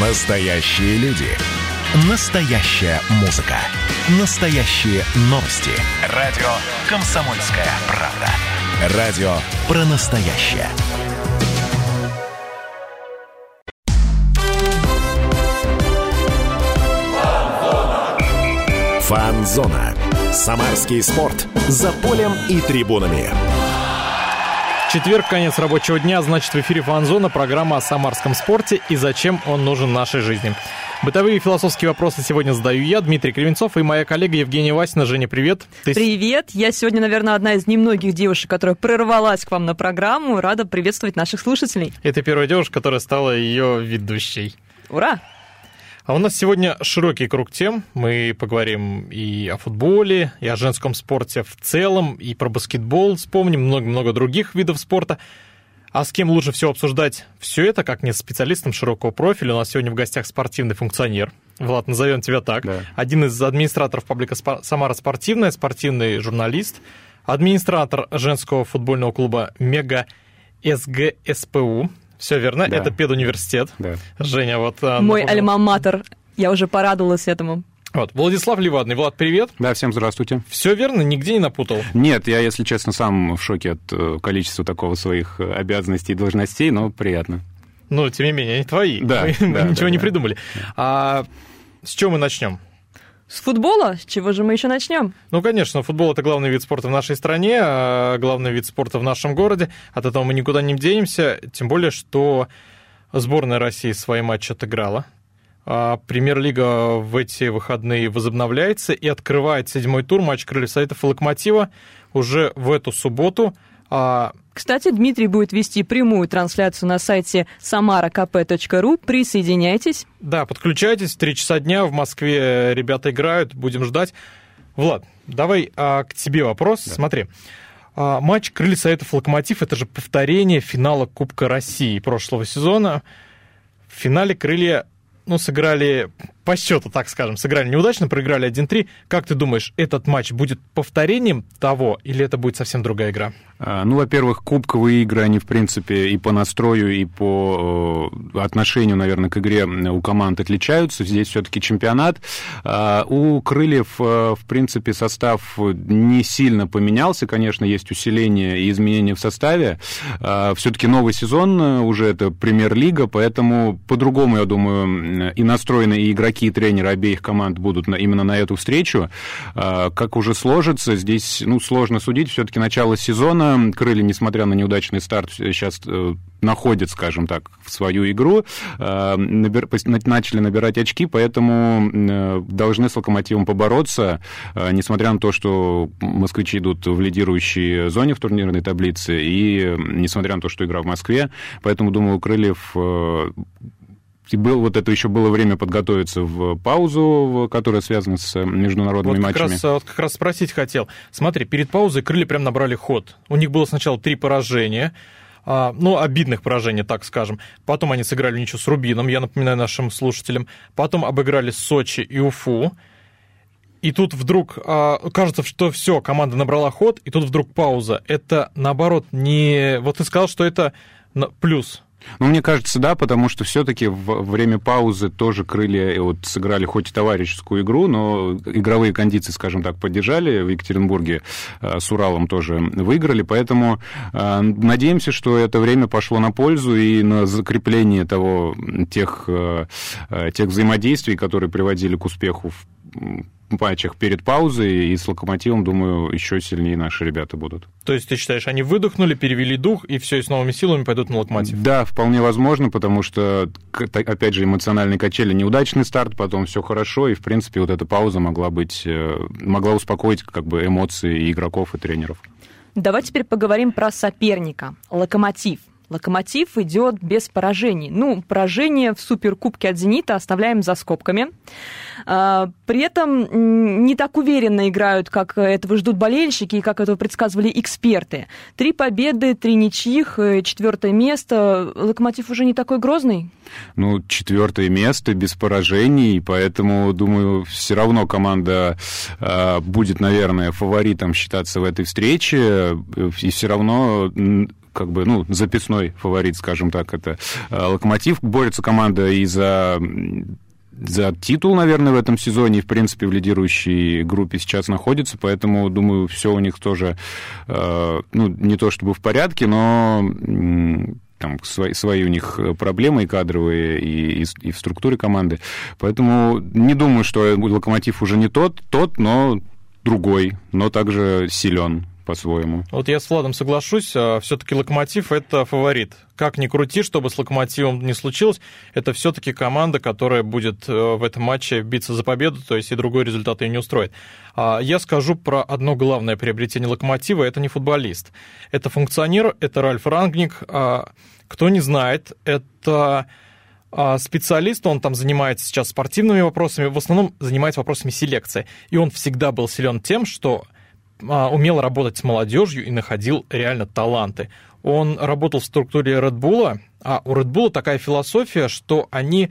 Настоящие люди. Настоящая музыка. Настоящие новости. Радио «Комсомольская правда». Радио про настоящее. Фанзона. Самарский спорт. За полем и трибунами. Четверг, конец рабочего дня, значит, в эфире «Фанзона» программа о самарском спорте и зачем он нужен нашей жизни. Бытовые и философские вопросы сегодня задаю я, Дмитрий Кривенцов, и моя коллега Евгения Васина. Женя, привет. Ты... Привет. Я сегодня, наверное, одна из немногих девушек, которая прорвалась к вам на программу. Рада приветствовать наших слушателей. Это первая девушка, которая стала ее ведущей. Ура! А у нас сегодня широкий круг тем. Мы поговорим и о футболе, и о женском спорте в целом, и про баскетбол вспомним, много-много других видов спорта. А с кем лучше всего обсуждать все это, как не с специалистом широкого профиля? У нас сегодня в гостях спортивный функционер. Влад, назовем тебя так. Да. Один из администраторов паблика «Самара спортивная», спортивный журналист, администратор женского футбольного клуба «Мега СГСПУ», все верно, да. это педуниверситет. Да. Женя, вот... А, Мой альма-матер, я уже порадовалась этому. Вот. Владислав Левадный. Влад, привет. Да, всем здравствуйте. Все верно, нигде не напутал? Нет, я, если честно, сам в шоке от э, количества такого своих э, обязанностей и должностей, но приятно. Ну, тем не менее, они твои. Да, мы, да, мы да, ничего да, не да. придумали. А с чего мы начнем? С футбола? С чего же мы еще начнем? Ну, конечно, футбол это главный вид спорта в нашей стране, а главный вид спорта в нашем городе. От этого мы никуда не денемся. Тем более, что сборная России свои матчи отыграла. А Премьер-лига в эти выходные возобновляется и открывает седьмой тур матч Крыльев Советов и Локомотива уже в эту субботу. А кстати, Дмитрий будет вести прямую трансляцию на сайте samarakp.ru. Присоединяйтесь. Да, подключайтесь. Три часа дня в Москве ребята играют. Будем ждать. Влад, давай а, к тебе вопрос. Да. Смотри. А, матч Крылья Советов Локомотив это же повторение финала Кубка России прошлого сезона. В финале крылья ну, сыграли по счету, так скажем, сыграли неудачно, проиграли 1-3. Как ты думаешь, этот матч будет повторением того, или это будет совсем другая игра? А, ну, во-первых, кубковые игры, они, в принципе, и по настрою, и по э, отношению, наверное, к игре у команд отличаются. Здесь все-таки чемпионат. А, у Крыльев, э, в принципе, состав не сильно поменялся. Конечно, есть усиление и изменения в составе. А, все-таки новый сезон э, уже это премьер-лига, поэтому по-другому, я думаю, и настроены и игроки, какие тренеры обеих команд будут на, именно на эту встречу. А, как уже сложится, здесь ну, сложно судить. Все-таки начало сезона. Крылья, несмотря на неудачный старт, сейчас э, находят, скажем так, в свою игру, а, набир, начали набирать очки, поэтому э, должны с «Локомотивом» побороться, а, несмотря на то, что москвичи идут в лидирующей зоне в турнирной таблице, и несмотря на то, что игра в Москве, поэтому, думаю, у Крыльев э, и был, вот это еще было время подготовиться в паузу, которая связана с э, международными вот матчами. Раз, вот как раз спросить хотел. Смотри, перед паузой крылья прям набрали ход. У них было сначала три поражения, а, ну, обидных поражений, так скажем. Потом они сыграли ничего с Рубином, я напоминаю нашим слушателям. Потом обыграли Сочи и Уфу. И тут вдруг а, кажется, что все, команда набрала ход, и тут вдруг пауза. Это наоборот не... Вот ты сказал, что это плюс ну, мне кажется, да, потому что все-таки в время паузы тоже крылья э, вот сыграли хоть и товарищескую игру, но игровые кондиции, скажем так, поддержали. В Екатеринбурге э, с Уралом тоже выиграли, поэтому э, надеемся, что это время пошло на пользу и на закрепление того, тех, тех взаимодействий, которые приводили к успеху в матчах перед паузой, и с «Локомотивом», думаю, еще сильнее наши ребята будут. То есть ты считаешь, они выдохнули, перевели дух, и все, и с новыми силами пойдут на «Локомотив»? Да, вполне возможно, потому что, опять же, эмоциональные качели, неудачный старт, потом все хорошо, и, в принципе, вот эта пауза могла быть, э, могла успокоить как бы эмоции и игроков, и тренеров. Давай теперь поговорим про соперника. «Локомотив». Локомотив идет без поражений. Ну, поражение в Суперкубке от «Зенита» оставляем за скобками. А, при этом не так уверенно играют, как этого ждут болельщики и как этого предсказывали эксперты. Три победы, три ничьих, э, четвертое место. Локомотив уже не такой грозный? Ну, четвертое место без поражений, поэтому, думаю, все равно команда э, будет, наверное, фаворитом считаться в этой встрече, и все равно как бы, ну, записной фаворит, скажем так, это «Локомотив». Борется команда и за за титул, наверное, в этом сезоне, в принципе, в лидирующей группе сейчас находится, поэтому, думаю, все у них тоже, ну, не то чтобы в порядке, но там свои, свои у них проблемы и кадровые, и, и, и в структуре команды. Поэтому не думаю, что Локомотив уже не тот, тот, но другой, но также силен по-своему. Вот я с Владом соглашусь, а все-таки Локомотив это фаворит. Как ни крути, чтобы с Локомотивом не случилось, это все-таки команда, которая будет э, в этом матче биться за победу, то есть и другой результат ее не устроит. А я скажу про одно главное приобретение Локомотива, это не футболист. Это функционер, это Ральф Рангник. А, кто не знает, это специалист, он там занимается сейчас спортивными вопросами, в основном занимается вопросами селекции. И он всегда был силен тем, что умел работать с молодежью и находил реально таланты. Он работал в структуре Red Bull, а у Red Bull такая философия, что они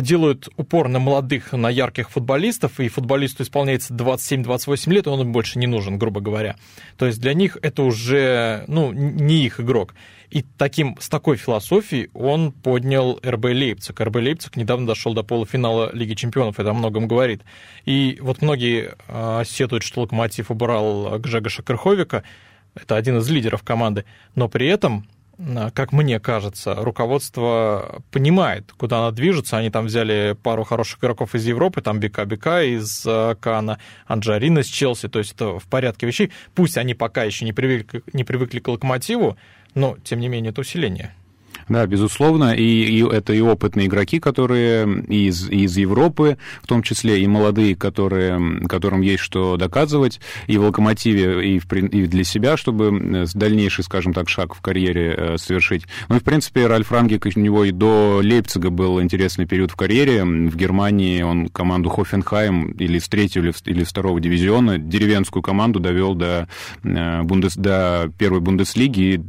делают упор на молодых, на ярких футболистов, и футболисту исполняется 27-28 лет, и он им больше не нужен, грубо говоря. То есть для них это уже ну, не их игрок. И таким, с такой философией он поднял РБ Лейпциг. РБ Лейпциг недавно дошел до полуфинала Лиги Чемпионов, это о многом говорит. И вот многие э, сетуют, что Локомотив убрал Гжегоша Крыховика, это один из лидеров команды, но при этом а, как мне кажется, руководство понимает, куда она движется. Они там взяли пару хороших игроков из Европы, там Бека Бека из а, Кана, Анджарина из Челси, то есть это в порядке вещей. Пусть они пока еще не привыкли, не привыкли к локомотиву, но, тем не менее, это усиление. Да, безусловно, и, и это и опытные игроки, которые из, из Европы, в том числе и молодые, которые, которым есть что доказывать и в «Локомотиве», и, в, и для себя, чтобы дальнейший, скажем так, шаг в карьере э, совершить. Ну и, в принципе, Ральф Рангик, у него и до Лейпцига был интересный период в карьере. В Германии он команду Хофенхайм или с третьего или второго дивизиона, деревенскую команду довел до, э, бундес, до первой Бундеслиги, и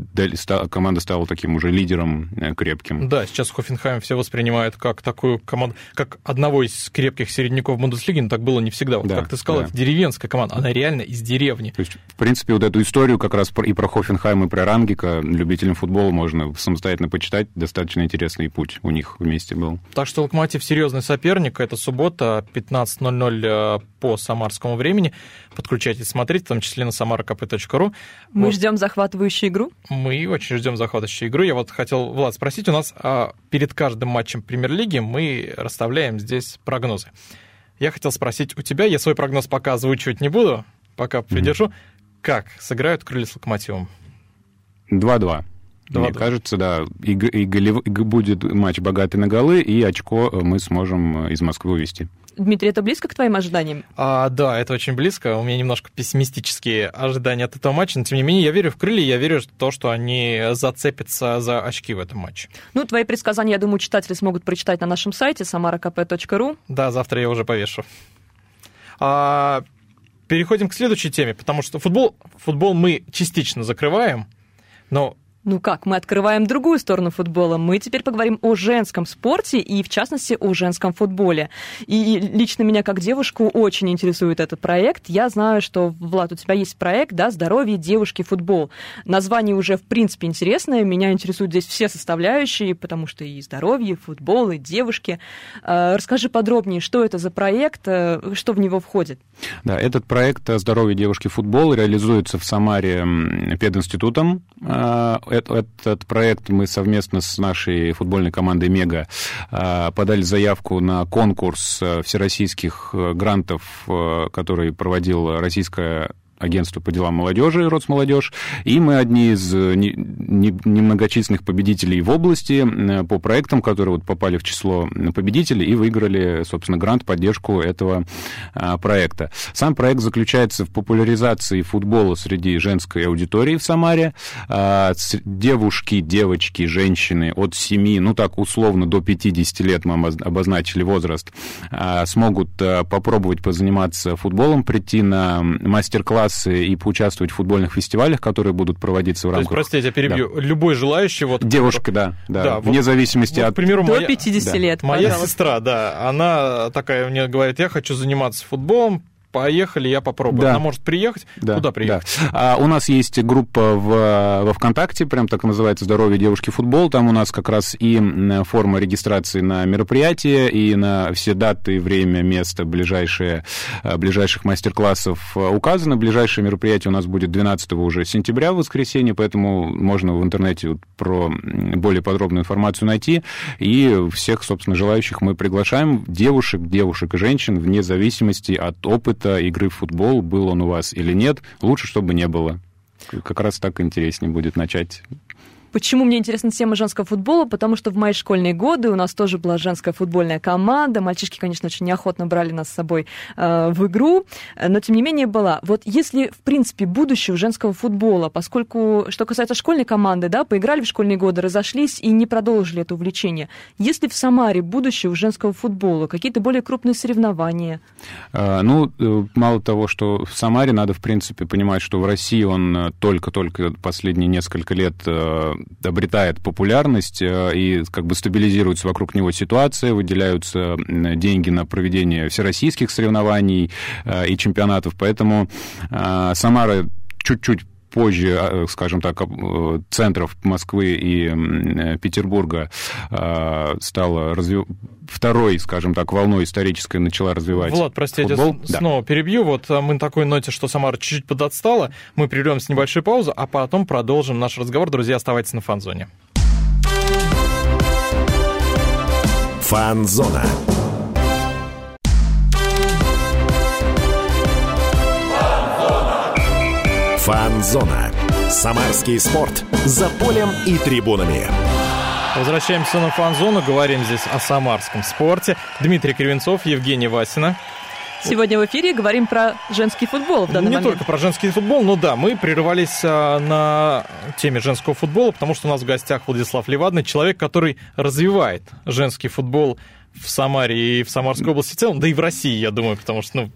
команда стала таким уже лидером Э, крепким. Да, сейчас Хофенхайм все воспринимают как такую команду, как одного из крепких середняков Бундеслиги, но так было не всегда. Вот да, как ты сказал, да. это деревенская команда, она реально из деревни. То есть, в принципе, вот эту историю как раз и про Хофенхайм, и про Рангика любителям футбола можно самостоятельно почитать. Достаточно интересный путь у них вместе был. Так что Локомотив серьезный соперник. Это суббота, 15.00 э, по самарскому времени. Подключайтесь, смотрите, в том числе на samarkp.ru. Мы вот. ждем захватывающую игру. Мы очень ждем захватывающую игру. Я вот хотел Влад спросить, у нас а, перед каждым матчем премьер-лиги мы расставляем здесь прогнозы. Я хотел спросить у тебя, я свой прогноз пока озвучивать не буду, пока придержу. Mm-hmm. Как сыграют крылья с локомотивом? 2-2. Мне кажется, да, и, и, и будет матч богатый на голы, и очко мы сможем из Москвы увезти. Дмитрий, это близко к твоим ожиданиям? А, да, это очень близко. У меня немножко пессимистические ожидания от этого матча, но тем не менее я верю в крылья, я верю в то, что они зацепятся за очки в этом матче. Ну, твои предсказания, я думаю, читатели смогут прочитать на нашем сайте samarakp.ru. Да, завтра я уже повешу. А, переходим к следующей теме, потому что футбол, футбол мы частично закрываем, но ну как, мы открываем другую сторону футбола. Мы теперь поговорим о женском спорте и, в частности, о женском футболе. И лично меня, как девушку, очень интересует этот проект. Я знаю, что, Влад, у тебя есть проект, да, «Здоровье девушки футбол». Название уже, в принципе, интересное. Меня интересуют здесь все составляющие, потому что и здоровье, и футбол, и девушки. А, расскажи подробнее, что это за проект, э, что в него входит. Да, этот проект «Здоровье девушки футбол» реализуется в Самаре пединститутом а, этот проект мы совместно с нашей футбольной командой «Мега» а, подали заявку на конкурс э, всероссийских э, грантов, э, который проводил Российская агентство по делам молодежи, Росмолодежь, и мы одни из э, немногочисленных победителей в области э, по проектам, которые вот попали в число победителей и выиграли, собственно, грант, поддержку этого а, проекта. Сам проект заключается в популяризации футбола среди женской аудитории в Самаре. А, девушки, девочки, женщины от 7, ну так условно, до 50 лет мы обозначили возраст, а, смогут попробовать позаниматься футболом, прийти на мастер-класс классы и поучаствовать в футбольных фестивалях, которые будут проводиться в рамках... То есть, простите, я перебью. Да. Любой желающий... Вот, Девушка, да, да, да вне вот, зависимости вот, от... К примеру, До моя... 50 да. лет, Моя пожалуйста. сестра, да, она такая мне говорит, я хочу заниматься футболом, поехали, я попробую. Да. Она может приехать. Да. Куда приехать? Да. А, у нас есть группа в, во ВКонтакте, прям так называется «Здоровье девушки футбол». Там у нас как раз и форма регистрации на мероприятие, и на все даты, время, место ближайшие, э, ближайших мастер-классов указано. Ближайшее мероприятие у нас будет 12 уже сентября в воскресенье, поэтому можно в интернете про более подробную информацию найти. И всех, собственно, желающих мы приглашаем. Девушек, девушек и женщин, вне зависимости от опыта игры в футбол, был он у вас или нет, лучше, чтобы не было. Как раз так интереснее будет начать Почему мне интересна тема женского футбола? Потому что в мои школьные годы у нас тоже была женская футбольная команда. Мальчишки, конечно, очень неохотно брали нас с собой э, в игру, но тем не менее была. Вот если, в принципе, будущее у женского футбола, поскольку, что касается школьной команды, да, поиграли в школьные годы, разошлись и не продолжили это увлечение. Если в Самаре будущее у женского футбола, какие-то более крупные соревнования? А, ну, э, мало того, что в Самаре надо, в принципе, понимать, что в России он э, только-только последние несколько лет э, обретает популярность э, и как бы стабилизируется вокруг него ситуация, выделяются деньги на проведение всероссийских соревнований э, и чемпионатов, поэтому э, Самара чуть-чуть позже, а, скажем так, центров Москвы и Петербурга стала развиваться второй, скажем так, волной исторической начала развивать Влад, прости, футбол. я снова да. перебью. Вот мы на такой ноте, что Самара чуть-чуть подотстала. Мы прервем с небольшой паузы, а потом продолжим наш разговор. Друзья, оставайтесь на фан-зоне. Фан-зона. Фан-зона. Самарский спорт. За полем и трибунами. Возвращаемся на фан-зону, говорим здесь о самарском спорте. Дмитрий Кривенцов, Евгений Васина. Сегодня в эфире говорим про женский футбол в данный Не момент. только про женский футбол, но да, мы прерывались а, на теме женского футбола, потому что у нас в гостях Владислав Левадный, человек, который развивает женский футбол в Самаре и в Самарской области в целом, да и в России, я думаю, потому что, ну,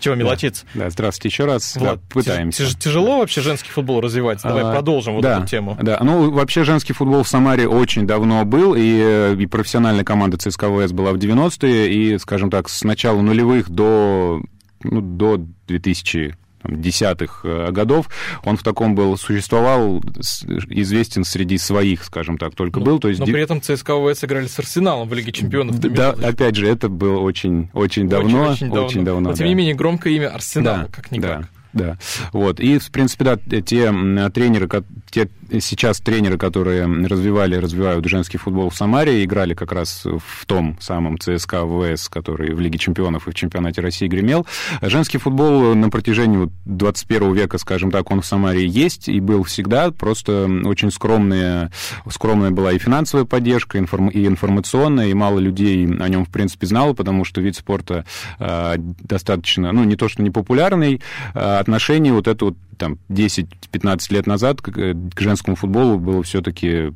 чего мелочиться. Да, да здравствуйте еще раз. Влад, да, пытаемся. Тяж, тяжело вообще женский футбол развивать? Давай а, продолжим вот да, эту тему. Да, ну, вообще женский футбол в Самаре очень давно был, и, и профессиональная команда ЦСКА ВС была в 90-е, и, скажем так, с начала нулевых до, ну, до 2000 десятых э, годов, он в таком был, существовал, известен среди своих, скажем так, только но, был. То есть... Но при этом ЦСКА ВС играли с Арсеналом в Лиге Чемпионов. Да, опять же, это было очень, очень давно. Очень, очень давно. Очень давно но, тем не менее, громкое имя Арсенала, да, как-никак. Да. Да, вот. И, в принципе, да, те тренеры, те сейчас тренеры, которые развивали, развивают женский футбол в Самаре, играли как раз в том самом ЦСКА ВС, который в Лиге чемпионов и в чемпионате России гремел. Женский футбол на протяжении 21 века, скажем так, он в Самаре есть и был всегда, просто очень скромная, скромная была и финансовая поддержка, и информационная, и мало людей о нем, в принципе, знало, потому что вид спорта э, достаточно, ну, не то, что не популярный, э, отношение вот это вот там 10-15 лет назад к, к женскому футболу было все-таки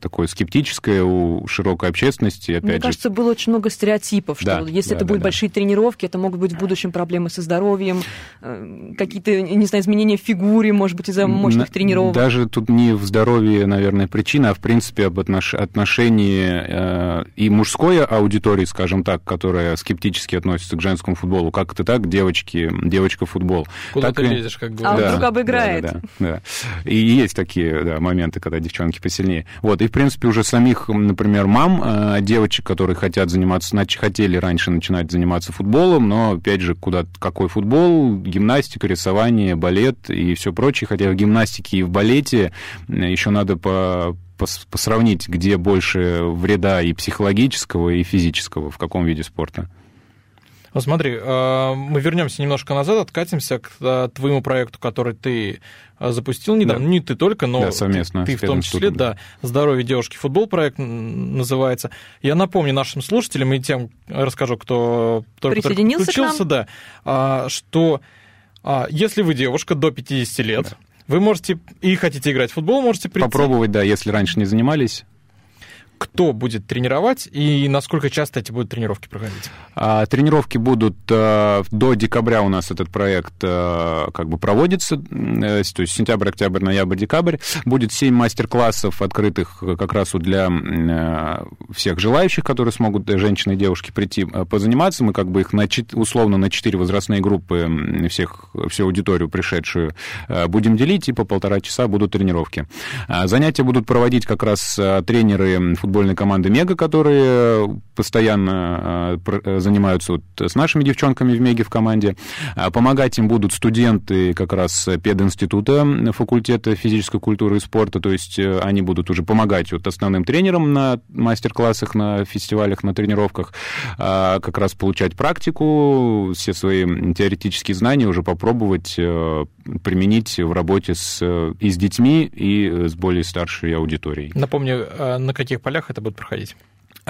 такое скептическое у широкой общественности. Опять Мне же... кажется, было очень много стереотипов, что да, если да, это да, будут да. большие тренировки, это могут быть в будущем проблемы со здоровьем, э, какие-то, не знаю, изменения в фигуре, может быть, из-за мощных тренировок. Даже тут не в здоровье, наверное, причина, а в принципе об отнош... отношении э, и мужской аудитории, скажем так, которая скептически относится к женскому футболу. Как это так, девочки, девочка-футбол. Куда так ты и... лезешь, как говорят. Да, вдруг обыграет. Да, да, да. И есть такие да, моменты, когда девчонки посильнее. Вот, и, в принципе, уже самих, например, мам, э, девочек, которые хотят заниматься, хотели раньше начинать заниматься футболом, но, опять же, куда, какой футбол, гимнастика, рисование, балет и все прочее. Хотя в гимнастике и в балете еще надо по посравнить, где больше вреда и психологического, и физического, в каком виде спорта. Ну смотри, э, мы вернемся немножко назад, откатимся к э, твоему проекту, который ты э, запустил недавно. Да. Не ты только, но да, совместно ты, в том числе, да. «Здоровье девушки. Футбол» проект называется. Я напомню нашим слушателям и тем расскажу, кто только, только подключился, да, а, что а, если вы девушка до 50 лет, да. вы можете и хотите играть в футбол, можете прийти. Попробовать, да, если раньше не занимались кто будет тренировать и насколько часто эти будут тренировки проходить? А, тренировки будут а, до декабря у нас этот проект а, как бы проводится, а, то есть сентябрь, октябрь, ноябрь, декабрь. Будет 7 мастер-классов открытых как раз вот для всех желающих, которые смогут, женщины и девушки, прийти позаниматься. Мы как бы их на, условно на 4 возрастные группы всех, всю аудиторию пришедшую будем делить, и по полтора часа будут тренировки. А, занятия будут проводить как раз тренеры футбольной команды «Мега», которые постоянно э, э, занимаются вот с нашими девчонками в «Меге» в команде. А помогать им будут студенты как раз пединститута факультета физической культуры и спорта, то есть э, они будут уже помогать вот основным тренерам на мастер-классах, на фестивалях, на тренировках, а как раз получать практику, все свои теоретические знания уже попробовать применить в работе с, и с детьми, и с более старшей аудиторией. Напомню, на каких полях полях это будет проходить?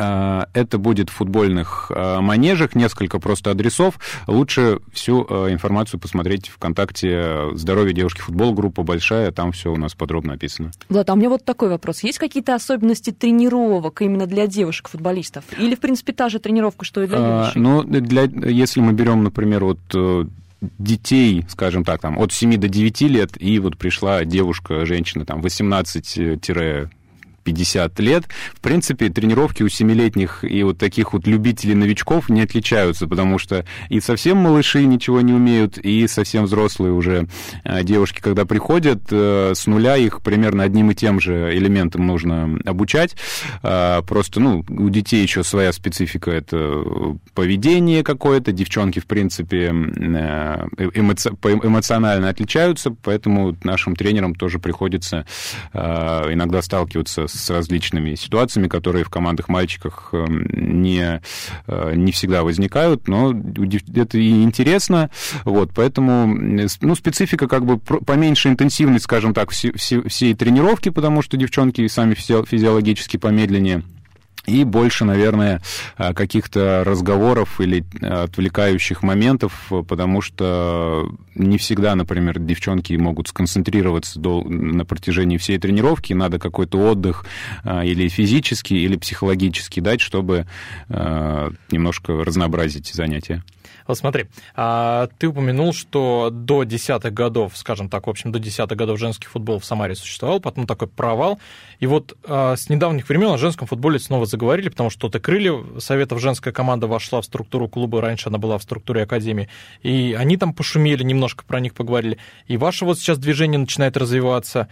А, это будет в футбольных а, манежах, несколько просто адресов. Лучше всю а, информацию посмотреть ВКонтакте «Здоровье девушки футбол», группа большая, там все у нас подробно описано. Влад, а у меня вот такой вопрос. Есть какие-то особенности тренировок именно для девушек-футболистов? Или, в принципе, та же тренировка, что и для юношей? Ну, для, если мы берем, например, вот э, детей, скажем так, там, от 7 до 9 лет, и вот пришла девушка, женщина, там, 18 50 лет. В принципе, тренировки у семилетних и вот таких вот любителей-новичков не отличаются, потому что и совсем малыши ничего не умеют, и совсем взрослые уже а, девушки, когда приходят, э, с нуля их примерно одним и тем же элементом нужно обучать. А, просто, ну, у детей еще своя специфика, это поведение какое-то, девчонки, в принципе, э, эмоци... эмоционально отличаются, поэтому нашим тренерам тоже приходится а, иногда сталкиваться с с различными ситуациями, которые в командах мальчиках эм, не, э, не всегда возникают, но это и интересно, вот, поэтому, ну, специфика как бы поменьше интенсивность, скажем так, всей, всей тренировки, потому что девчонки сами физиологически помедленнее, и больше, наверное, э, каких-то разговоров или э, отвлекающих моментов, потому что не всегда, например, девчонки могут сконцентрироваться до, на протяжении всей тренировки, надо какой-то отдых э, или физический, или психологический дать, чтобы немножко разнообразить занятия. Вот смотри, а, ты упомянул, что до десятых годов, скажем так, в общем, до десятых годов женский футбол в Самаре существовал, потом такой провал. И вот а, с недавних времен о женском футболе снова заговорили, потому что то крылья Советов женская команда вошла в структуру клуба, раньше она была в структуре академии, и они там пошумели, немножко про них поговорили. И ваше вот сейчас движение начинает развиваться.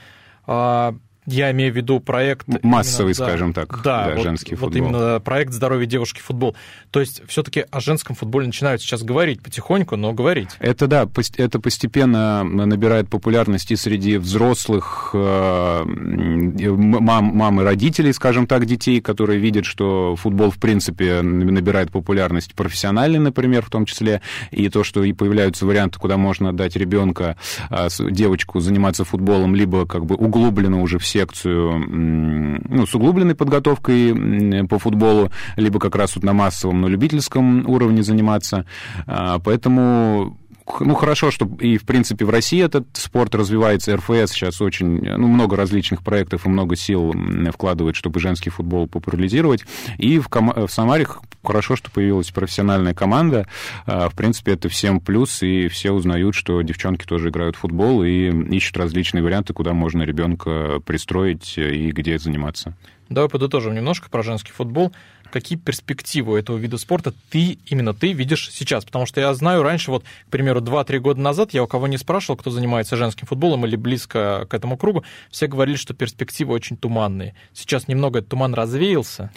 А, я имею в виду проект... Массовый, именно, скажем да, так, да, вот, женский футбол. Вот именно проект «Здоровье девушки футбол». То есть все-таки о женском футболе начинают сейчас говорить потихоньку, но говорить. Это да, это постепенно набирает популярность и среди взрослых э, мам, мам и родителей, скажем так, детей, которые видят, что футбол, в принципе, набирает популярность профессиональный, например, в том числе, и то, что и появляются варианты, куда можно дать ребенка, э, девочку заниматься футболом, либо как бы углубленно уже все секцию ну, с углубленной подготовкой по футболу, либо как раз вот на массовом, на любительском уровне заниматься. А, поэтому ну, хорошо, что и, в принципе, в России этот спорт развивается. РФС сейчас очень, ну, много различных проектов и много сил вкладывает, чтобы женский футбол популяризировать. И в, ком- в Самаре хорошо, что появилась профессиональная команда. А, в принципе, это всем плюс, и все узнают, что девчонки тоже играют в футбол и ищут различные варианты, куда можно ребенка пристроить и где заниматься. Давай подытожим немножко про женский футбол какие перспективы у этого вида спорта ты, именно ты видишь сейчас? Потому что я знаю раньше, вот, к примеру, 2-3 года назад я у кого не спрашивал, кто занимается женским футболом или близко к этому кругу, все говорили, что перспективы очень туманные. Сейчас немного этот туман развеялся.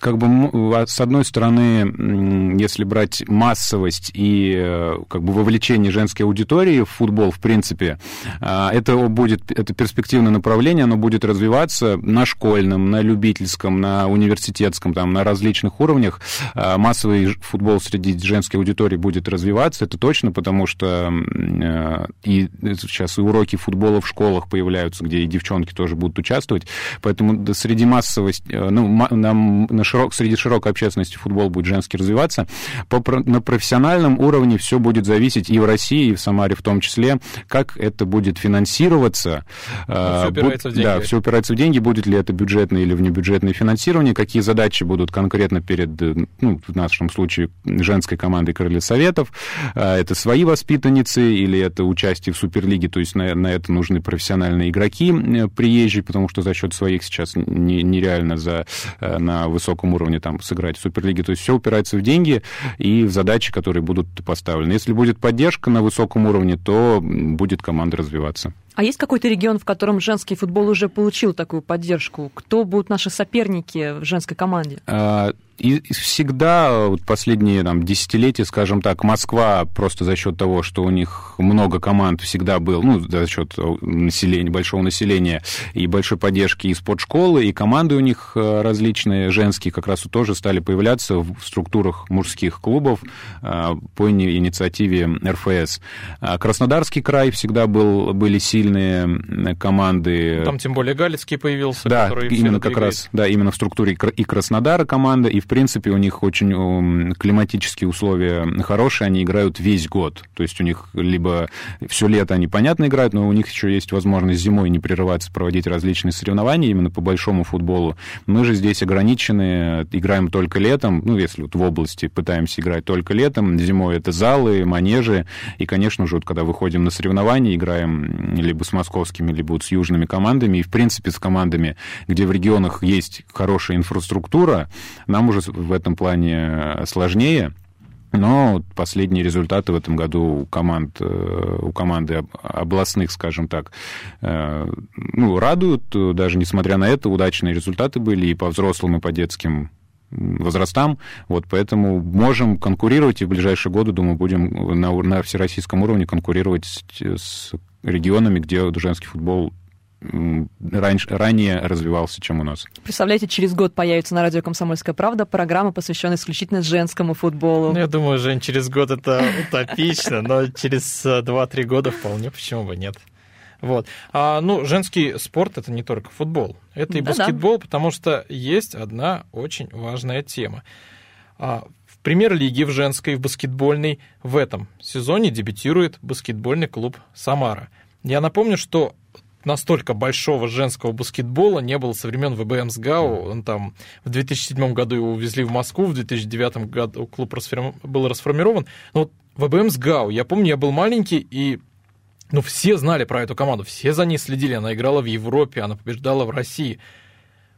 Как бы а, с одной стороны, если брать массовость и э, как бы вовлечение женской аудитории в футбол, в принципе, а, это будет это перспективное направление, оно будет развиваться на школьном, на любительском, на университетском, там, на различных уровнях. А, массовый футбол среди женской аудитории будет развиваться, это точно, потому что э, и сейчас и уроки футбола в школах появляются, где и девчонки тоже будут участвовать, поэтому среди массовости, э, ну, на, на широк, среди широкой общественности футбол будет женский развиваться. По, на профессиональном уровне все будет зависеть и в России, и в Самаре в том числе, как это будет финансироваться. Ну, все упирается Буд, в деньги. Да, все упирается в деньги, будет ли это бюджетное или внебюджетное финансирование, какие задачи будут конкретно перед, ну, в нашем случае, женской командой Крылья Советов. Это свои воспитанницы или это участие в Суперлиге, то есть на, на это нужны профессиональные игроки приезжие, потому что за счет своих сейчас не, нереально за, на высоком уровне там сыграть в Суперлиге. То есть все упирается в деньги и в задачи, которые будут поставлены. Если будет поддержка на высоком уровне, то будет команда развиваться. А есть какой-то регион, в котором женский футбол уже получил такую поддержку? Кто будут наши соперники в женской команде? И всегда вот последние там, десятилетия, скажем так, Москва просто за счет того, что у них много команд всегда был, ну, за счет населения, большого населения и большой поддержки и спортшколы, и команды у них различные, женские, как раз тоже стали появляться в структурах мужских клубов по инициативе РФС. Краснодарский край всегда был, были сильные команды. Там тем более Галицкий появился. Да, именно как раз, да, именно в структуре и Краснодара команда, и в принципе, у них очень климатические условия хорошие, они играют весь год. То есть у них либо все лето они, понятно, играют, но у них еще есть возможность зимой не прерываться, проводить различные соревнования именно по большому футболу. Мы же здесь ограничены, играем только летом, ну, если вот в области пытаемся играть только летом, зимой это залы, манежи, и, конечно же, вот когда выходим на соревнования, играем либо с московскими, либо вот с южными командами, и, в принципе, с командами, где в регионах есть хорошая инфраструктура, нам уже в этом плане сложнее. Но последние результаты в этом году у команд, у команды областных, скажем так, ну, радуют. Даже несмотря на это, удачные результаты были и по взрослым, и по детским возрастам. Вот поэтому можем конкурировать, и в ближайшие годы, думаю, будем на, на всероссийском уровне конкурировать с, с регионами, где женский футбол раньше, ранее развивался, чем у нас. Представляете, через год появится на радио «Комсомольская правда» программа, посвященная исключительно женскому футболу. Ну, я думаю, Жень, через год это утопично, но через 2-3 года вполне, почему бы нет. Вот. А, ну, женский спорт это не только футбол, это и Да-да. баскетбол, потому что есть одна очень важная тема. А, в премьер-лиге в женской, в баскетбольной в этом сезоне дебютирует баскетбольный клуб «Самара». Я напомню, что настолько большого женского баскетбола не было со времен ВБМ СГАУ. Он там в 2007 году его увезли в Москву, в 2009 году клуб расформи... был расформирован. Но вот ВБМ СГАУ, я помню, я был маленький, и ну, все знали про эту команду, все за ней следили. Она играла в Европе, она побеждала в России.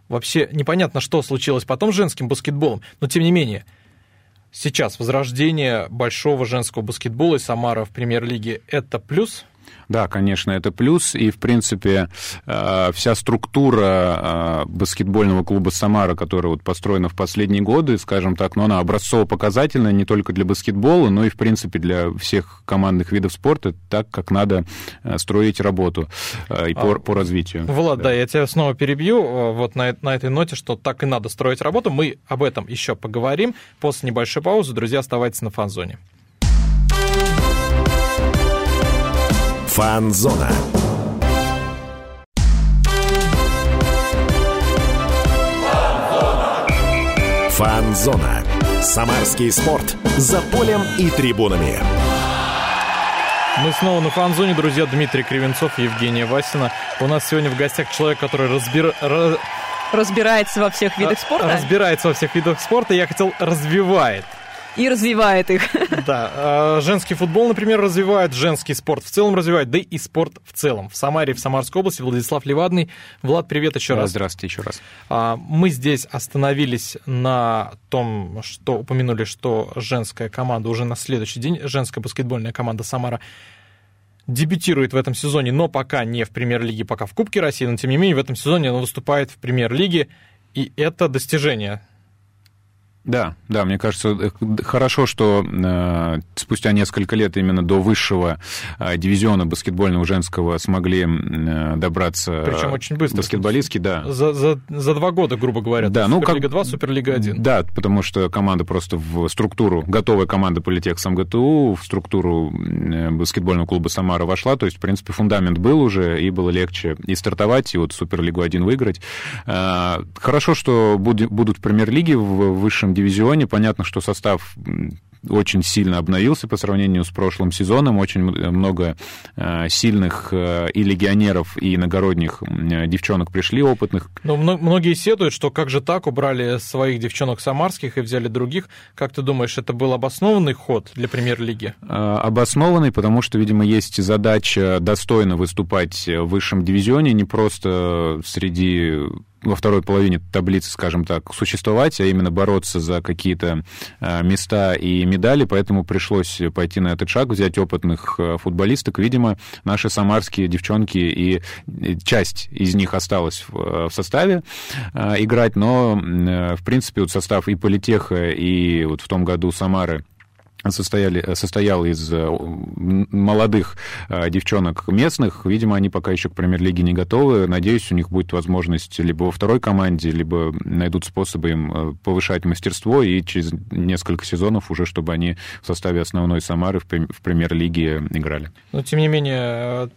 Вообще непонятно, что случилось потом с женским баскетболом, но тем не менее, сейчас возрождение большого женского баскетбола и Самара в премьер-лиге – это плюс – да, конечно, это плюс. И, в принципе, э, вся структура э, баскетбольного клуба «Самара», которая вот построена в последние годы, скажем так, но она образцово-показательная не только для баскетбола, но и, в принципе, для всех командных видов спорта, так, как надо э, строить работу и по, а, по развитию. Влад, да. да, я тебя снова перебью вот на, на этой ноте, что так и надо строить работу. Мы об этом еще поговорим после небольшой паузы. Друзья, оставайтесь на фан-зоне. Фанзона. Фанзона. Самарский спорт. За полем и трибунами. Мы снова на фанзоне, друзья. Дмитрий Кривенцов и Евгения Васина. У нас сегодня в гостях человек, который разбира... разбирается во всех видах спорта. Разбирается во всех видах спорта. Я хотел развивает и развивает их. Да, а, женский футбол, например, развивает, женский спорт в целом развивает, да и спорт в целом. В Самаре, в Самарской области Владислав Левадный. Влад, привет еще раз. Здравствуйте еще раз. А, мы здесь остановились на том, что упомянули, что женская команда уже на следующий день, женская баскетбольная команда Самара дебютирует в этом сезоне, но пока не в премьер-лиге, пока в Кубке России, но тем не менее в этом сезоне она выступает в премьер-лиге, и это достижение Да, да, мне кажется, э, хорошо, что э, спустя несколько лет именно до высшего э, дивизиона баскетбольного женского смогли э, добраться. Причем очень быстро. Баскетболистки, да. За, за, за два года, грубо говоря. Да, ну Суперлига как... 2, Суперлига 1. Да, потому что команда просто в структуру, готовая команда Политех СамГТУ, в структуру э, баскетбольного клуба Самара вошла, то есть, в принципе, фундамент был уже, и было легче и стартовать, и вот Суперлигу 1 выиграть. Э, хорошо, что будут в премьер-лиге в высшем дивизионе. Понятно, что состав очень сильно обновился по сравнению с прошлым сезоном. Очень много э, сильных э, и легионеров, и иногородних э, девчонок пришли, опытных. Но многие сетуют, что как же так, убрали своих девчонок самарских и взяли других. Как ты думаешь, это был обоснованный ход для премьер-лиги? Обоснованный, потому что, видимо, есть задача достойно выступать в высшем дивизионе, не просто среди во второй половине таблицы, скажем так, существовать, а именно бороться за какие-то а, места и медали, поэтому пришлось пойти на этот шаг, взять опытных а, футболисток. Видимо, наши самарские девчонки и часть из них осталась в составе а, играть, но, в принципе, вот состав и Политеха, и вот в том году Самары состояли, состоял из э, молодых э, девчонок местных. Видимо, они пока еще к премьер-лиге не готовы. Надеюсь, у них будет возможность либо во второй команде, либо найдут способы им э, повышать мастерство, и через несколько сезонов уже, чтобы они в составе основной Самары в премьер-лиге играли. Но, тем не менее,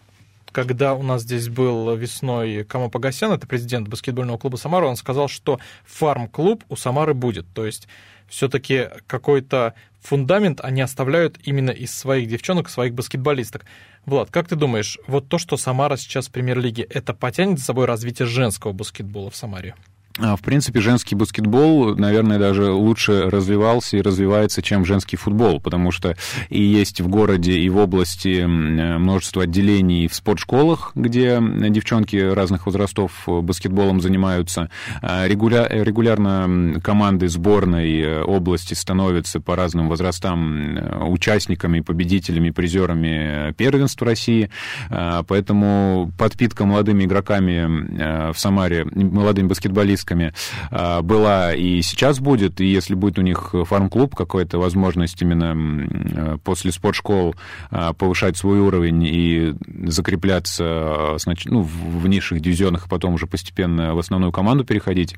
когда у нас здесь был весной Камо Погосян, это президент баскетбольного клуба «Самара», он сказал, что фарм-клуб у «Самары» будет. То есть все-таки какой-то фундамент они оставляют именно из своих девчонок, своих баскетболисток. Влад, как ты думаешь, вот то, что Самара сейчас в премьер-лиге, это потянет за собой развитие женского баскетбола в Самаре? А, в принципе, женский баскетбол, наверное, даже лучше развивался и развивается, чем женский футбол, потому что и есть в городе, и в области множество отделений в спортшколах, где девчонки разных возрастов баскетболом занимаются. А, регуля... Регулярно команды сборной э, области становятся по разным возрастам участниками, победителями, призерами первенства России. А, поэтому подпитка молодыми игроками в Самаре, молодыми баскетболистами, поисками а, была и сейчас будет, и если будет у них фарм-клуб, какой-то возможность именно после спортшкол а, повышать свой уровень и закрепляться ну, в низших дивизионах, и потом уже постепенно в основную команду переходить,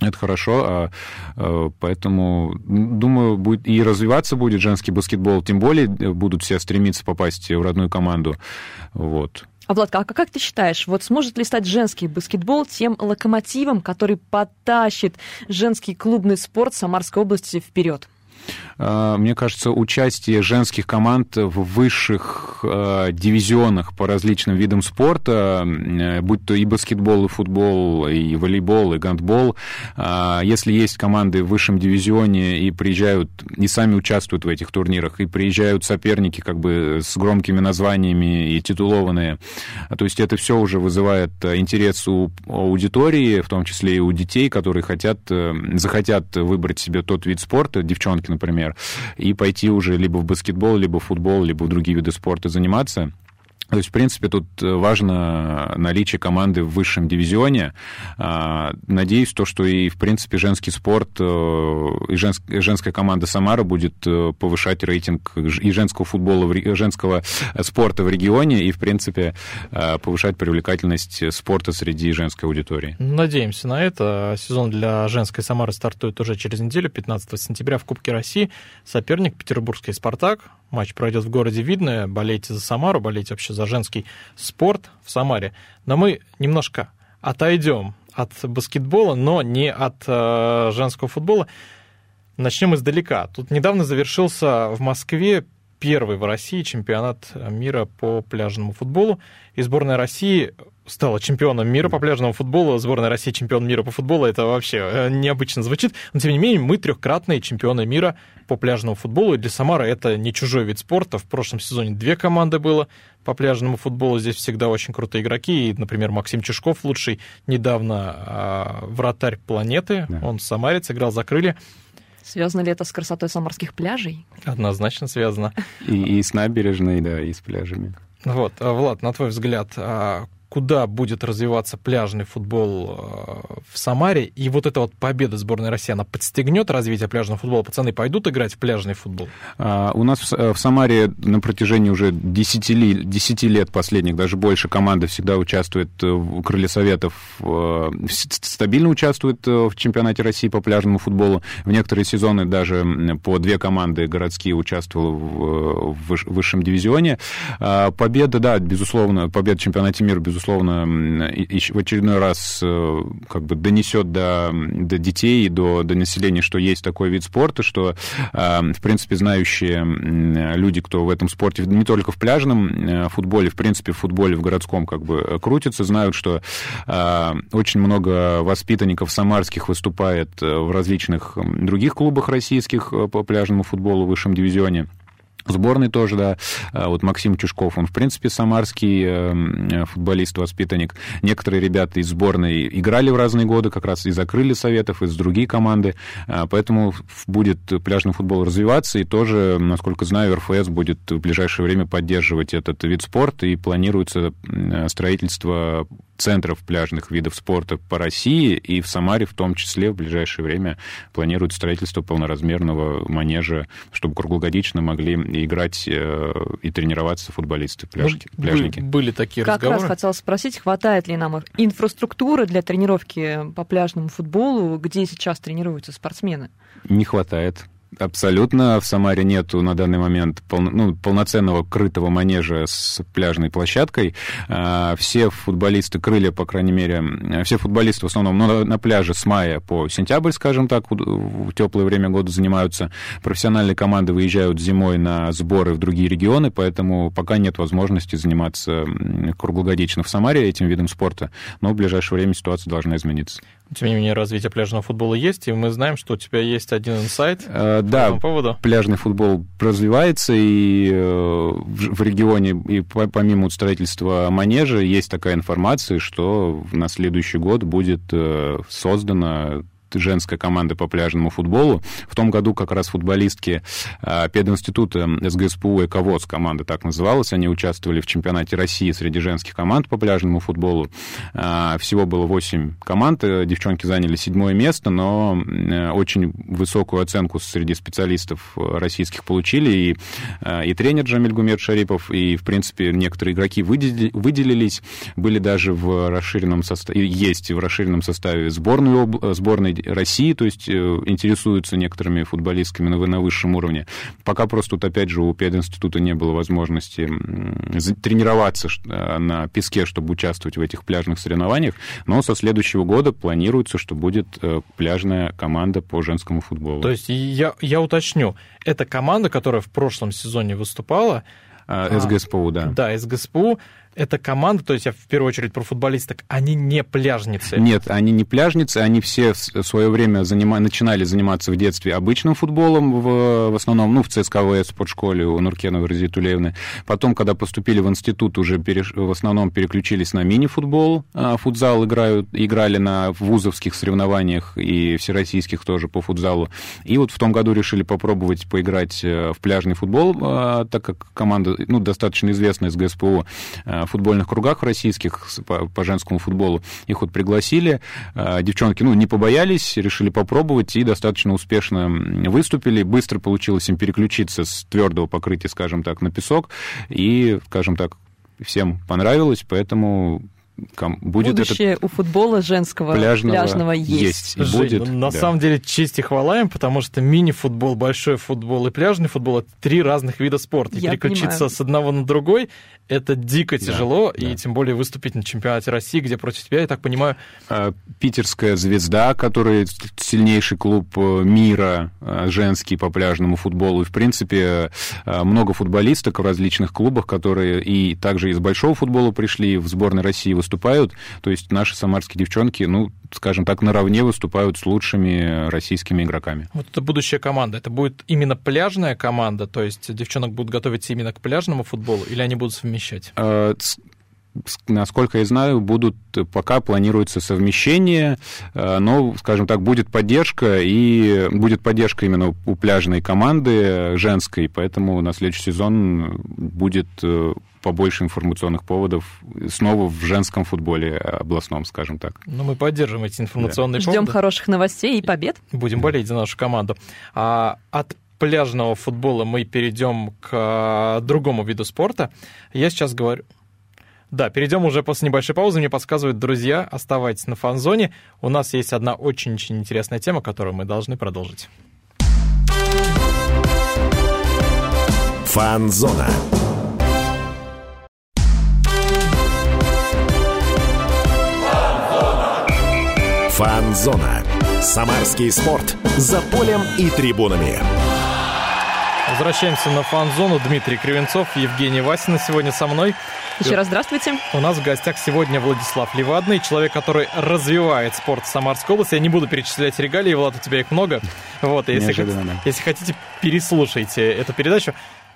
это хорошо, а, а, поэтому, думаю, будет и развиваться будет женский баскетбол, тем более э, будут все стремиться попасть в родную команду. Вот. А, Владка, а как ты считаешь, вот сможет ли стать женский баскетбол тем локомотивом, который потащит женский клубный спорт Самарской области вперед? А, мне кажется, участие женских команд в высших а, дивизионах по различным видам спорта, э, будь то и баскетбол, и футбол, и волейбол, и гандбол, если есть команды в высшем дивизионе и приезжают, и сами участвуют в этих турнирах, и приезжают соперники как бы с громкими названиями и титулованные, то есть это все уже вызывает интерес у аудитории, в том числе и у детей, которые хотят, э, захотят выбрать себе тот вид спорта, девчонки, например, и пойти уже либо в баскетбол, либо в футбол, либо в другие виды спорта заниматься. То есть, в принципе, тут э, важно наличие команды в высшем дивизионе. А, надеюсь, то, что и, в принципе, женский спорт э, и женская команда Самара будет э, повышать рейтинг и женского футбола, женского спорта в регионе, и, в принципе, повышать привлекательность спорта среди женской аудитории. Надеемся на это. Сезон для женской Самары стартует уже через неделю, 15 сентября в Кубке России. Соперник петербургский «Спартак». Матч пройдет в городе Видное. Болейте за Самару, болейте вообще за женский спорт в Самаре. Но мы немножко отойдем от баскетбола, но не от э, женского футбола. Начнем издалека. Тут недавно завершился в Москве первый в России чемпионат мира по пляжному футболу. И сборная России стала чемпионом мира по пляжному футболу, сборная России чемпион мира по футболу, это вообще э, необычно звучит, но тем не менее мы трехкратные чемпионы мира по пляжному футболу, и для Самары это не чужой вид спорта, в прошлом сезоне две команды было по пляжному футболу, здесь всегда очень крутые игроки, и, например, Максим Чешков, лучший недавно э, вратарь планеты, да. он самарец, играл за крылья, Связано ли это с красотой самарских пляжей? Однозначно связано. И, и с набережной, да, и с пляжами. Вот, Влад, на твой взгляд, а куда будет развиваться пляжный футбол э, в Самаре, и вот эта вот победа сборной России, она подстегнет развитие пляжного футбола? Пацаны пойдут играть в пляжный футбол? А, у нас в Самаре на протяжении уже 10, ли, 10 лет последних, даже больше, команды всегда участвует в Крыле Советов, э, стабильно участвует э, в чемпионате России по пляжному футболу. В некоторые сезоны даже по две команды городские участвовали в высшем дивизионе. А, победа, да, безусловно, победа в чемпионате мира, безусловно, безусловно, в очередной раз э, как бы донесет до, до детей и до, до населения, что есть такой вид спорта, что, э, в принципе, знающие люди, кто в этом спорте, не только в пляжном э, футболе, в принципе, в футболе в городском как бы крутятся, знают, что очень много воспитанников самарских выступает в различных других клубах российских по пляжному футболу в высшем дивизионе сборной тоже, да. А вот Максим Чушков, он, в принципе, самарский э, футболист-воспитанник. Некоторые ребята из сборной играли в разные годы, как раз и закрыли Советов, из другие команды. А, поэтому будет пляжный футбол развиваться, и тоже, насколько знаю, РФС будет в ближайшее время поддерживать этот вид спорта, и планируется строительство центров пляжных видов спорта по России, и в Самаре в том числе в ближайшее время планируют строительство полноразмерного манежа, чтобы круглогодично могли играть э, и тренироваться футболисты, пляжки, ну, пляжники. Были такие как разговоры. Как раз хотела спросить, хватает ли нам инфраструктуры для тренировки по пляжному футболу, где сейчас тренируются спортсмены? Не хватает. Абсолютно. В Самаре нету на данный момент пол, ну, полноценного крытого манежа с пляжной площадкой. А, все футболисты крылья, по крайней мере, все футболисты в основном на, на пляже с мая по сентябрь, скажем так, в теплое время года занимаются. Профессиональные команды выезжают зимой на сборы в другие регионы, поэтому пока нет возможности заниматься круглогодично в Самаре этим видом спорта, но в ближайшее время ситуация должна измениться. Тем не менее, развитие пляжного футбола есть, и мы знаем, что у тебя есть один инсайт э, по да, этому поводу. пляжный футбол развивается, и э, в регионе, и помимо строительства манежа, есть такая информация, что на следующий год будет э, создана женская команда по пляжному футболу. В том году как раз футболистки а, пединститута СГСПУ «Эковоз», команда так называлась, они участвовали в чемпионате России среди женских команд по пляжному футболу. А, всего было 8 команд, девчонки заняли седьмое место, но очень высокую оценку среди специалистов российских получили, и, а, и тренер Джамиль Гумер Шарипов, и, в принципе, некоторые игроки выделились, были даже в расширенном составе, есть в расширенном составе сборной, сборной России, то есть э, интересуются некоторыми футболистками на, на высшем уровне. Пока просто тут, опять же, у пединститута не было возможности тренироваться э, на песке, чтобы участвовать в этих пляжных соревнованиях, но со следующего года планируется, что будет э, пляжная команда по женскому футболу. То есть я, я уточню, это команда, которая в прошлом сезоне выступала, а, СГСПУ, да. Да, СГСПУ эта команда, то есть я в первую очередь про футболисток, они не пляжницы. Нет, они не пляжницы, они все в свое время занима... начинали заниматься в детстве обычным футболом, в, в основном, ну, в ЦСКВ, спортшколе у Нуркеновой Розии Тулеевны. Потом, когда поступили в институт, уже переш... в основном переключились на мини-футбол, а футзал играют, играли на вузовских соревнованиях и всероссийских тоже по футзалу. И вот в том году решили попробовать поиграть э, в пляжный футбол, а, так как команда, ну, достаточно известная с ГСПУ, футбольных кругах российских по, по женскому футболу. Их вот пригласили. А, девчонки, ну, не побоялись, решили попробовать и достаточно успешно выступили. Быстро получилось им переключиться с твердого покрытия, скажем так, на песок. И, скажем так, всем понравилось, поэтому будет Будущее этот у футбола женского пляжного, пляжного есть. есть Жень, будет, на да. самом деле честь и хвала им, потому что мини-футбол, большой футбол и пляжный футбол — это три разных вида спорта. Я Переключиться понимаю. с одного на другой — это дико тяжело, да, и да. тем более выступить на чемпионате России, где против тебя, я так понимаю... А, питерская «Звезда», который сильнейший клуб э, мира э, женский по пляжному футболу, и, в принципе, э, много футболисток в различных клубах, которые и также из большого футбола пришли в сборной России выступают. То есть наши самарские девчонки, ну, скажем так, наравне выступают с лучшими российскими игроками. Вот это будущая команда. Это будет именно пляжная команда, то есть девчонок будут готовиться именно к пляжному футболу, или они будут совмещать? А, насколько я знаю, будут пока планируется совмещение, а, но, скажем так, будет поддержка и будет поддержка именно у пляжной команды женской, поэтому на следующий сезон будет э, побольше информационных поводов снова в женском футболе областном, скажем так. Ну, мы поддержим эти информационные Ждем поводы. Ждем хороших новостей и побед. Будем болеть за нашу команду. А от пляжного футбола мы перейдем к другому виду спорта. Я сейчас говорю... Да, перейдем уже после небольшой паузы. Мне подсказывают друзья, оставайтесь на фан-зоне. У нас есть одна очень-очень интересная тема, которую мы должны продолжить. Фан-зона. Фан-зона. Самарский спорт. За полем и трибунами. Возвращаемся на фан-зону. Дмитрий Кривенцов, Евгений Васина сегодня со мной. Еще раз здравствуйте. У нас в гостях сегодня Владислав Левадный, человек, который развивает спорт в Самарской области. Я не буду перечислять регалии, Влад, у тебя их много. Вот, если, если хотите, переслушайте эту передачу.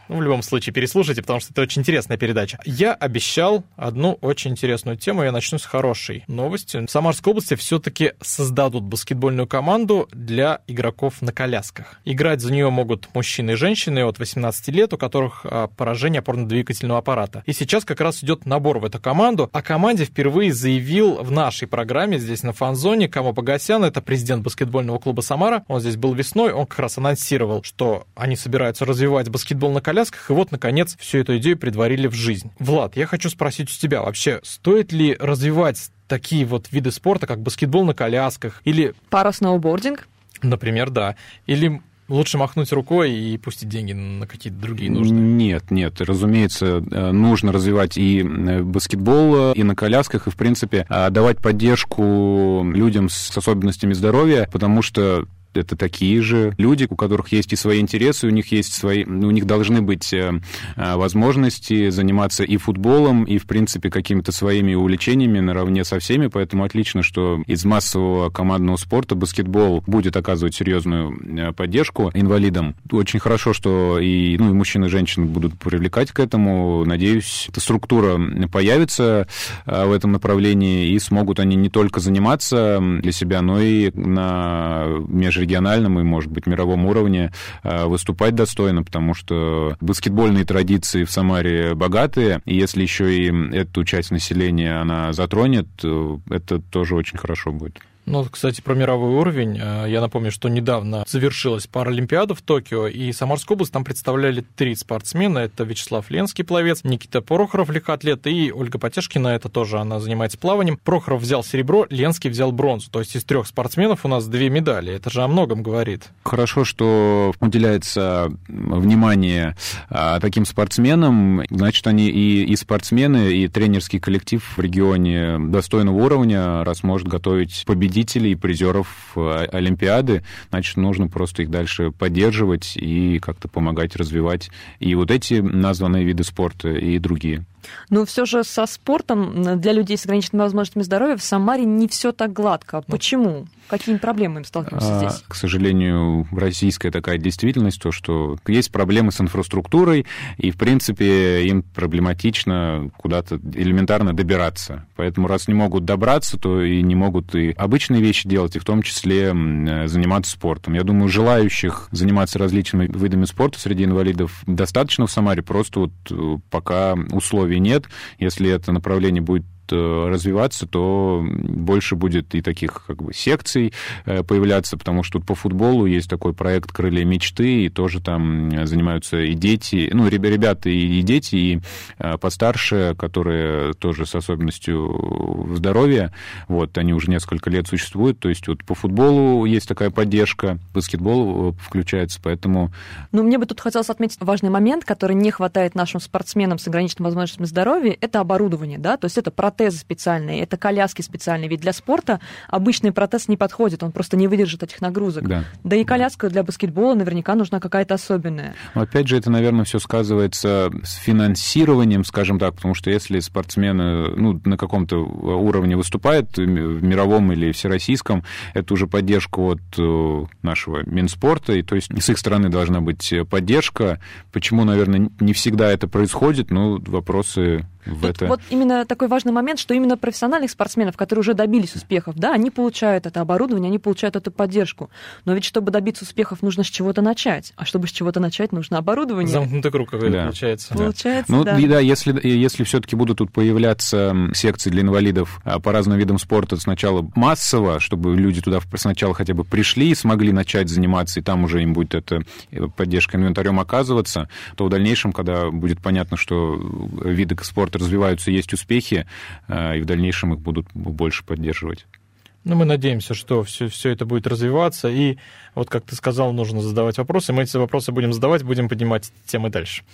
Ну, в любом случае, переслушайте, потому что это очень интересная передача. Я обещал одну очень интересную тему. Я начну с хорошей новости. В Самарской области все-таки создадут баскетбольную команду для игроков на колясках. Играть за нее могут мужчины и женщины от 18 лет, у которых а, поражение опорно-двигательного аппарата. И сейчас как раз идет набор в эту команду. О команде впервые заявил в нашей программе здесь на фан-зоне Камо Погосян. Это президент баскетбольного клуба «Самара». Он здесь был весной. Он как раз анонсировал, что они собираются развивать баскетбол на колясках колясках, и вот, наконец, всю эту идею предварили в жизнь. Влад, я хочу спросить у тебя, вообще, стоит ли развивать такие вот виды спорта, как баскетбол на колясках или... Пара-сноубординг? Например, да. Или лучше махнуть рукой и пустить деньги на какие-то другие нужды? Нет, нет. Разумеется, нужно развивать и баскетбол, и на колясках, и, в принципе, давать поддержку людям с особенностями здоровья, потому что это такие же люди, у которых есть и свои интересы, у них есть свои, у них должны быть э, э, возможности заниматься и футболом, и, в принципе, какими-то своими увлечениями наравне со всеми, поэтому отлично, что из массового командного спорта баскетбол будет оказывать серьезную э, поддержку инвалидам. Очень хорошо, что и, ну, и мужчины, и женщины будут привлекать к этому. Надеюсь, эта структура появится в этом направлении, и смогут они не только заниматься для себя, но и на меж региональном и, может быть, мировом уровне э, выступать достойно, потому что баскетбольные традиции в Самаре богатые, и если еще и эту часть населения она затронет, это тоже очень хорошо будет. Ну, кстати, про мировой уровень. Э, я напомню, что недавно завершилась Паралимпиада в Токио, и Самарскую область там представляли три спортсмена. Это Вячеслав Ленский, пловец, Никита Порохоров, легкоатлет, и Ольга Потешкина, это тоже она занимается плаванием. Прохоров взял серебро, Ленский взял бронзу. То есть из трех спортсменов у нас две медали. Это же о многом говорит. Хорошо, что уделяется внимание а, таким спортсменам. Значит, они и, и спортсмены, и тренерский коллектив в регионе достойного уровня, раз может готовить победителей победителей, призеров э, Олимпиады, значит, нужно просто их дальше поддерживать и как-то помогать развивать и вот эти названные виды спорта, и другие. Но все же со спортом для людей с ограниченными возможностями здоровья в Самаре не все так гладко. Ну, Почему? Какими проблемами сталкиваемся а, здесь? К сожалению, российская такая действительность, то, что есть проблемы с инфраструктурой, и, в принципе, им проблематично куда-то элементарно добираться. Поэтому, раз не могут добраться, то и не могут и обычные вещи делать, и в том числе заниматься спортом. Я думаю, желающих заниматься различными видами спорта среди инвалидов достаточно в Самаре, просто вот э, пока условий нет. Если это направление будет развиваться, то больше будет и таких как бы секций э, появляться, потому что тут по футболу есть такой проект «Крылья мечты», и тоже там занимаются и дети, ну, ребята и дети, и э, постарше, которые тоже с особенностью здоровья, вот, они уже несколько лет существуют, то есть вот по футболу есть такая поддержка, баскетбол включается, поэтому... Ну, мне бы тут хотелось отметить важный момент, который не хватает нашим спортсменам с ограниченными возможностями здоровья, это оборудование, да, то есть это протез протезы специальные, это коляски специальные. Ведь для спорта обычный протез не подходит, он просто не выдержит этих нагрузок. Да, да и коляска для баскетбола наверняка нужна какая-то особенная. Но опять же, это, наверное, все сказывается с финансированием, скажем так, потому что если спортсмены ну, на каком-то уровне выступают, в мировом или всероссийском, это уже поддержка от э, нашего Минспорта, и то есть с их стороны должна быть поддержка. Почему, наверное, не всегда это происходит, ну, вопросы в Тут это... Вот именно такой важный момент, что именно профессиональных спортсменов, которые уже добились успехов, да, они получают это оборудование, они получают эту поддержку. Но ведь чтобы добиться успехов, нужно с чего-то начать. А чтобы с чего-то начать, нужно оборудование. Замкнутый круг какой-то Да. получается. Получается, Ну, да. и да, если, если все-таки будут тут появляться секции для инвалидов а, по разным видам спорта сначала массово, чтобы люди туда сначала хотя бы пришли и смогли начать заниматься, и там уже им будет эта э, поддержка инвентарем оказываться, то в дальнейшем, когда будет понятно, что виды спорта развиваются, есть успехи, а, и в дальнейшем их будут больше поддерживать. Ну, мы надеемся, что все, все это будет развиваться. И вот, как ты сказал, нужно задавать вопросы. Мы эти вопросы будем задавать, будем поднимать темы дальше.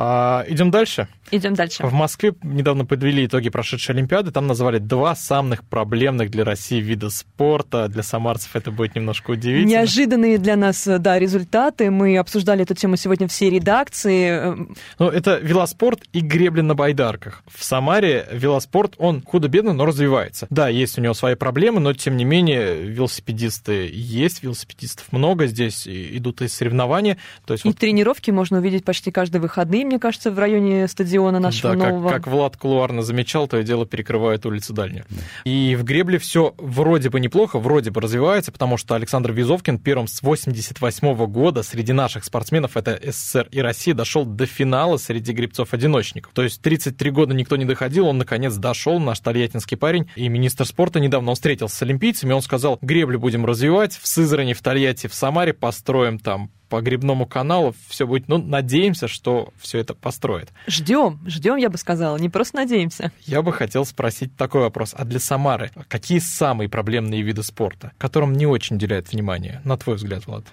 А, идем дальше. Идем дальше. В Москве недавно подвели итоги прошедшей Олимпиады. Там назвали два самых проблемных для России вида спорта. Для самарцев это будет немножко удивительно. Неожиданные для нас, да, результаты. Мы обсуждали эту тему сегодня всей редакции. Ну, это велоспорт и гребли на байдарках. В Самаре велоспорт, он худо-бедно, но развивается. Да, есть у него свои проблемы, но тем не менее велосипедисты есть, велосипедистов много, здесь и- идут и соревнования. То есть И вот тренировки можно увидеть почти каждые выходные, мне кажется, в районе стадиона нашего да, как, нового. как Влад кулуарно замечал, то и дело перекрывает улицу дальнюю. И в гребле все вроде бы неплохо, вроде бы развивается, потому что Александр Визовкин первым с 88 года среди наших спортсменов, это СССР и Россия, дошел до финала среди гребцов-одиночников. То есть 33 года никто не доходил, он наконец дошел, наш тольяттинский парень. И министр спорта недавно он встретился с олимпийцами, он сказал, греблю будем развивать, в Сызрани, в Тольятти, в Самаре построим там по грибному каналу, все будет, ну, надеемся, что все это построит. Ждем, ждем, я бы сказала, не просто надеемся. Я бы хотел спросить такой вопрос. А для Самары какие самые проблемные виды спорта, которым не очень уделяют внимание, на твой взгляд, Влад?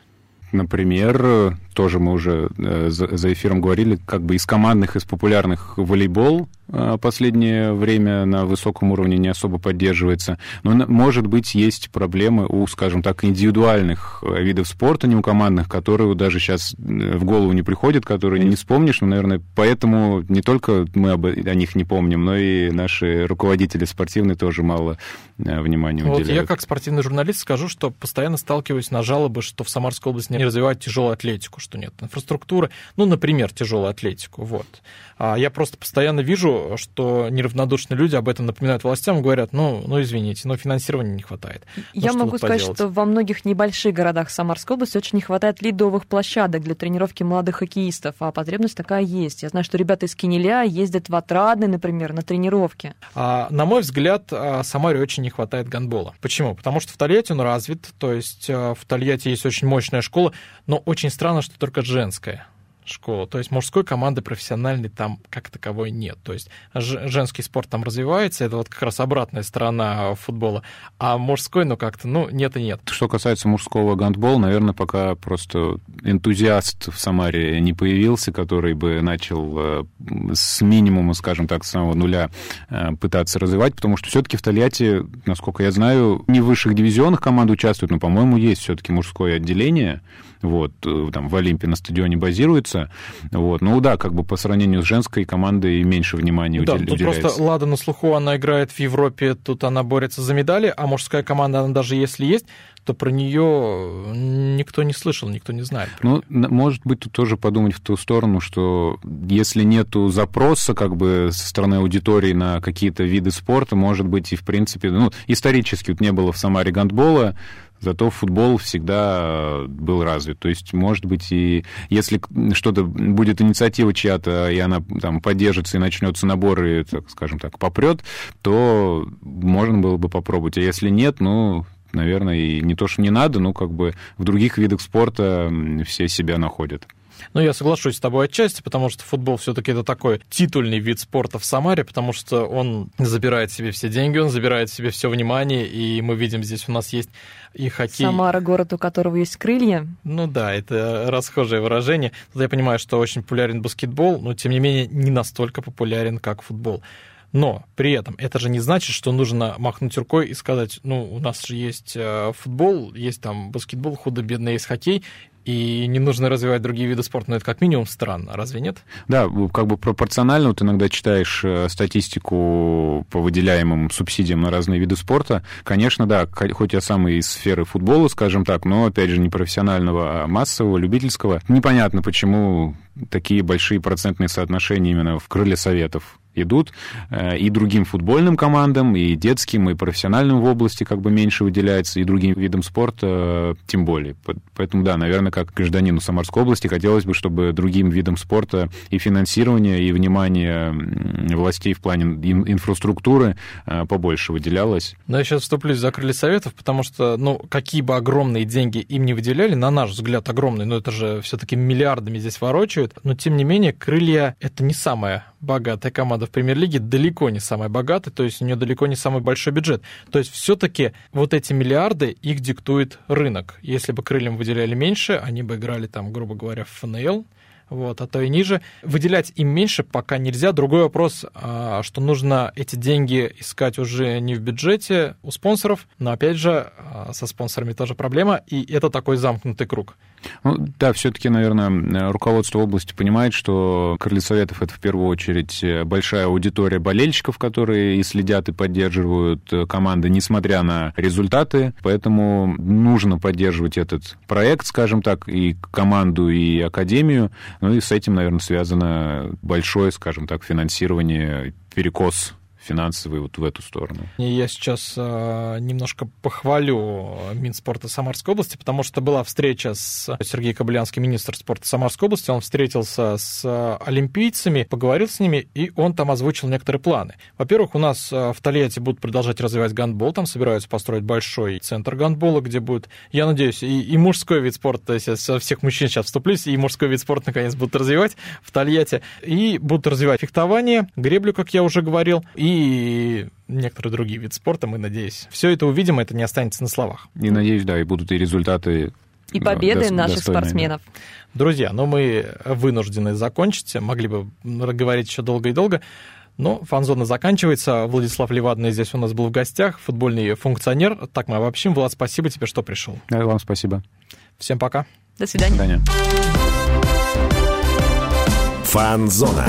Например, тоже мы уже э, за эфиром говорили, как бы из командных, из популярных волейбол последнее время на высоком уровне не особо поддерживается. Но, может быть, есть проблемы у, скажем так, индивидуальных э, видов спорта, не у командных, которые даже сейчас в голову не приходят, которые не вспомнишь. Но, наверное, поэтому не только мы об- о них не помним, но и наши руководители спортивные тоже мало э, внимания Вот уделяют. я как спортивный журналист скажу, что постоянно сталкиваюсь на жалобы, что в Самарской области не развивают тяжелую атлетику, что нет инфраструктуры, ну, например, тяжелую атлетику, вот. А я просто постоянно вижу, что неравнодушные люди об этом напоминают властям и говорят, ну, ну извините, но финансирования не хватает. Ну, Я могу сказать, поделать? что во многих небольших городах Самарской области очень не хватает лидовых площадок для тренировки молодых хоккеистов, а потребность такая есть. Я знаю, что ребята из Кинеля ездят в Отрадный, например, на тренировки. А, на мой взгляд, а, Самаре очень не хватает гандбола. Почему? Потому что в Тольятти он развит, то есть а, в Тольятти есть очень мощная школа, но очень странно, что только женская школа. То есть мужской команды профессиональной там как таковой нет. То есть женский спорт там развивается, это вот как раз обратная сторона футбола. А мужской, ну как-то, ну нет и нет. Что касается мужского гандбола, наверное, пока просто энтузиаст в Самаре не появился, который бы начал э, с минимума, скажем так, с самого нуля э, пытаться развивать, потому что все-таки в Тольятти, насколько я знаю, не в высших дивизионах команды участвуют, но, по-моему, есть все-таки мужское отделение, вот, э, там в Олимпе на стадионе базируется, вот, ну да, как бы по сравнению с женской командой меньше внимания Да, удел- тут уделяется. просто Лада на слуху, она играет в Европе, тут она борется за медали, а мужская команда, она даже если есть, то про нее никто не слышал, никто не знает. Ну, может быть, тут тоже подумать в ту сторону, что если нету запроса как бы со стороны аудитории на какие-то виды спорта, может быть, и в принципе, ну, исторически вот не было в Самаре гандбола, зато футбол всегда был развит. То есть, может быть, и если что-то будет инициатива чья-то, и она там поддержится и начнется набор, и, так, скажем так, попрет, то можно было бы попробовать. А если нет, ну, наверное, и не то, что не надо, но как бы в других видах спорта все себя находят. Ну, я соглашусь с тобой отчасти, потому что футбол все-таки это такой титульный вид спорта в Самаре, потому что он забирает себе все деньги, он забирает себе все внимание, и мы видим здесь у нас есть и хоккей. Самара, город, у которого есть крылья. Ну да, это расхожее выражение. Тут я понимаю, что очень популярен баскетбол, но тем не менее не настолько популярен, как футбол. Но при этом это же не значит, что нужно махнуть рукой и сказать, ну, у нас же есть э, футбол, есть там баскетбол, худо-бедно есть хоккей, и не нужно развивать другие виды спорта. Но это как минимум странно, разве нет? Да, как бы пропорционально вот иногда читаешь э, статистику по выделяемым субсидиям на разные виды спорта. Конечно, да, хоть я сам из сферы футбола, скажем так, но, опять же, не профессионального, а массового, любительского. Непонятно, почему такие большие процентные соотношения именно в крыле советов идут, э, и другим футбольным командам, и детским, и профессиональным в области как бы меньше выделяется, и другим видам спорта э, тем более. Поэтому, да, наверное, как гражданину Самарской области хотелось бы, чтобы другим видам спорта и финансирование, и внимание властей в плане инфраструктуры э, побольше выделялось. Но я сейчас вступлюсь за крылья советов, потому что, ну, какие бы огромные деньги им не выделяли, на наш взгляд, огромные, но это же все-таки миллиардами здесь ворочают, но тем не менее крылья — это не самая богатая команда в премьер-лиге, далеко не самая богатая, то есть у нее далеко не самый большой бюджет. То есть все-таки вот эти миллиарды, их диктует рынок. Если бы крыльям выделяли меньше, они бы играли там, грубо говоря, в ФНЛ, вот, а то и ниже. Выделять им меньше пока нельзя. Другой вопрос, а, что нужно эти деньги искать уже не в бюджете у спонсоров, но опять же а, со спонсорами тоже проблема, и это такой замкнутый круг. Ну, да, все-таки, наверное, руководство области понимает, что Крылья Советов это в первую очередь большая аудитория болельщиков, которые и следят, и поддерживают команды, несмотря на результаты. Поэтому нужно поддерживать этот проект, скажем так, и команду, и академию. Ну и с этим, наверное, связано большое, скажем так, финансирование, перекос финансовый вот в эту сторону. Я сейчас э, немножко похвалю Минспорта Самарской области, потому что была встреча с Сергеем Кобылянским, министр спорта Самарской области, он встретился с олимпийцами, поговорил с ними, и он там озвучил некоторые планы. Во-первых, у нас э, в Тольятти будут продолжать развивать гандбол, там собираются построить большой центр гандбола, где будет, я надеюсь, и, и мужской вид спорта, то есть я всех мужчин сейчас вступлюсь, и мужской вид спорта наконец будут развивать в Тольятти, и будут развивать фехтование, греблю, как я уже говорил, и и некоторые другие виды спорта, мы, надеюсь, все это увидим, это не останется на словах. И надеюсь, да, и будут и результаты и победы да, наших спортсменов. Друзья, ну мы вынуждены закончить, могли бы говорить еще долго и долго, но фан-зона заканчивается. Владислав Левадный здесь у нас был в гостях, футбольный функционер. Так мы обобщим. Влад, спасибо тебе, что пришел. Да, вам спасибо. Всем пока. До свидания. До свидания. Фан-зона.